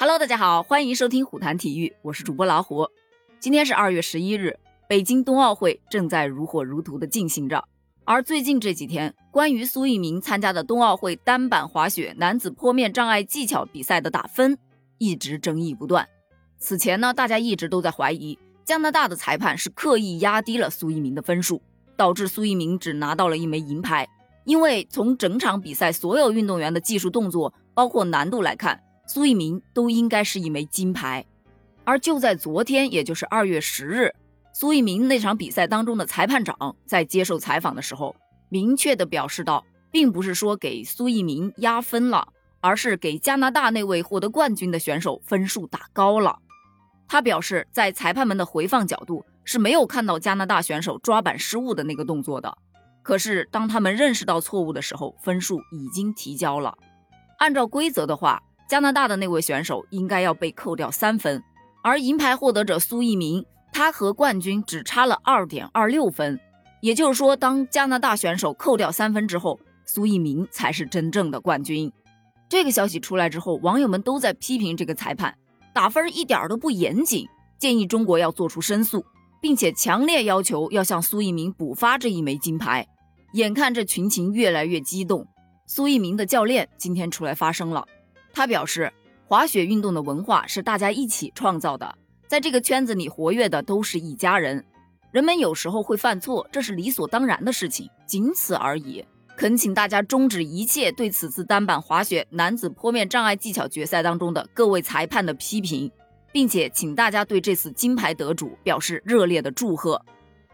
Hello，大家好，欢迎收听虎谈体育，我是主播老虎。今天是二月十一日，北京冬奥会正在如火如荼的进行着。而最近这几天，关于苏翊鸣参加的冬奥会单板滑雪男子坡面障碍技巧比赛的打分，一直争议不断。此前呢，大家一直都在怀疑加拿大的裁判是刻意压低了苏翊鸣的分数，导致苏翊鸣只拿到了一枚银牌。因为从整场比赛所有运动员的技术动作，包括难度来看。苏翊鸣都应该是一枚金牌，而就在昨天，也就是二月十日，苏翊鸣那场比赛当中的裁判长在接受采访的时候，明确的表示到，并不是说给苏翊鸣压分了，而是给加拿大那位获得冠军的选手分数打高了。他表示，在裁判们的回放角度是没有看到加拿大选手抓板失误的那个动作的，可是当他们认识到错误的时候，分数已经提交了。按照规则的话。加拿大的那位选手应该要被扣掉三分，而银牌获得者苏翊鸣，他和冠军只差了二点二六分。也就是说，当加拿大选手扣掉三分之后，苏翊鸣才是真正的冠军。这个消息出来之后，网友们都在批评这个裁判打分一点都不严谨，建议中国要做出申诉，并且强烈要求要向苏翊鸣补发这一枚金牌。眼看这群情越来越激动，苏翊鸣的教练今天出来发声了。他表示，滑雪运动的文化是大家一起创造的，在这个圈子里活跃的都是一家人。人们有时候会犯错，这是理所当然的事情，仅此而已。恳请大家终止一切对此次单板滑雪男子坡面障碍技巧决赛当中的各位裁判的批评，并且请大家对这次金牌得主表示热烈的祝贺。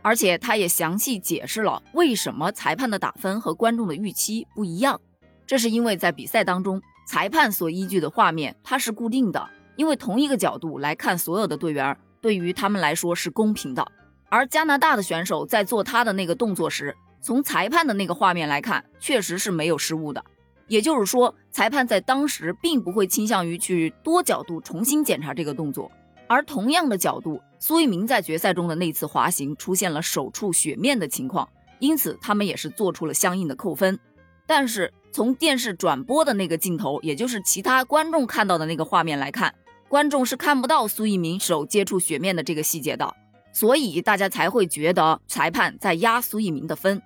而且他也详细解释了为什么裁判的打分和观众的预期不一样，这是因为在比赛当中。裁判所依据的画面，它是固定的，因为同一个角度来看所有的队员，对于他们来说是公平的。而加拿大的选手在做他的那个动作时，从裁判的那个画面来看，确实是没有失误的。也就是说，裁判在当时并不会倾向于去多角度重新检查这个动作。而同样的角度，苏翊鸣在决赛中的那次滑行出现了手触雪面的情况，因此他们也是做出了相应的扣分。但是从电视转播的那个镜头，也就是其他观众看到的那个画面来看，观众是看不到苏翊鸣手接触雪面的这个细节的，所以大家才会觉得裁判在压苏翊鸣的分。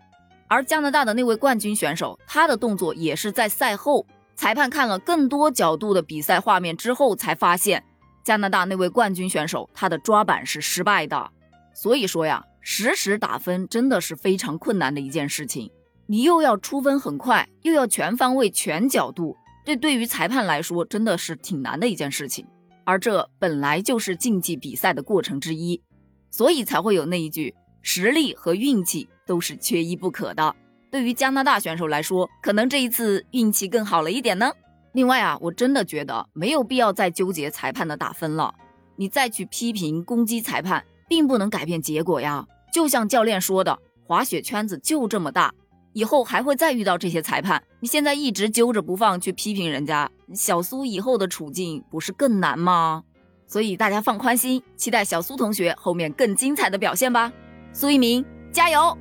而加拿大的那位冠军选手，他的动作也是在赛后，裁判看了更多角度的比赛画面之后，才发现加拿大那位冠军选手他的抓板是失败的。所以说呀，实时打分真的是非常困难的一件事情。你又要出分很快，又要全方位、全角度，这对于裁判来说真的是挺难的一件事情。而这本来就是竞技比赛的过程之一，所以才会有那一句“实力和运气都是缺一不可的”。对于加拿大选手来说，可能这一次运气更好了一点呢。另外啊，我真的觉得没有必要再纠结裁判的打分了，你再去批评攻击裁判，并不能改变结果呀。就像教练说的，滑雪圈子就这么大。以后还会再遇到这些裁判，你现在一直揪着不放去批评人家，小苏以后的处境不是更难吗？所以大家放宽心，期待小苏同学后面更精彩的表现吧。苏一鸣，加油！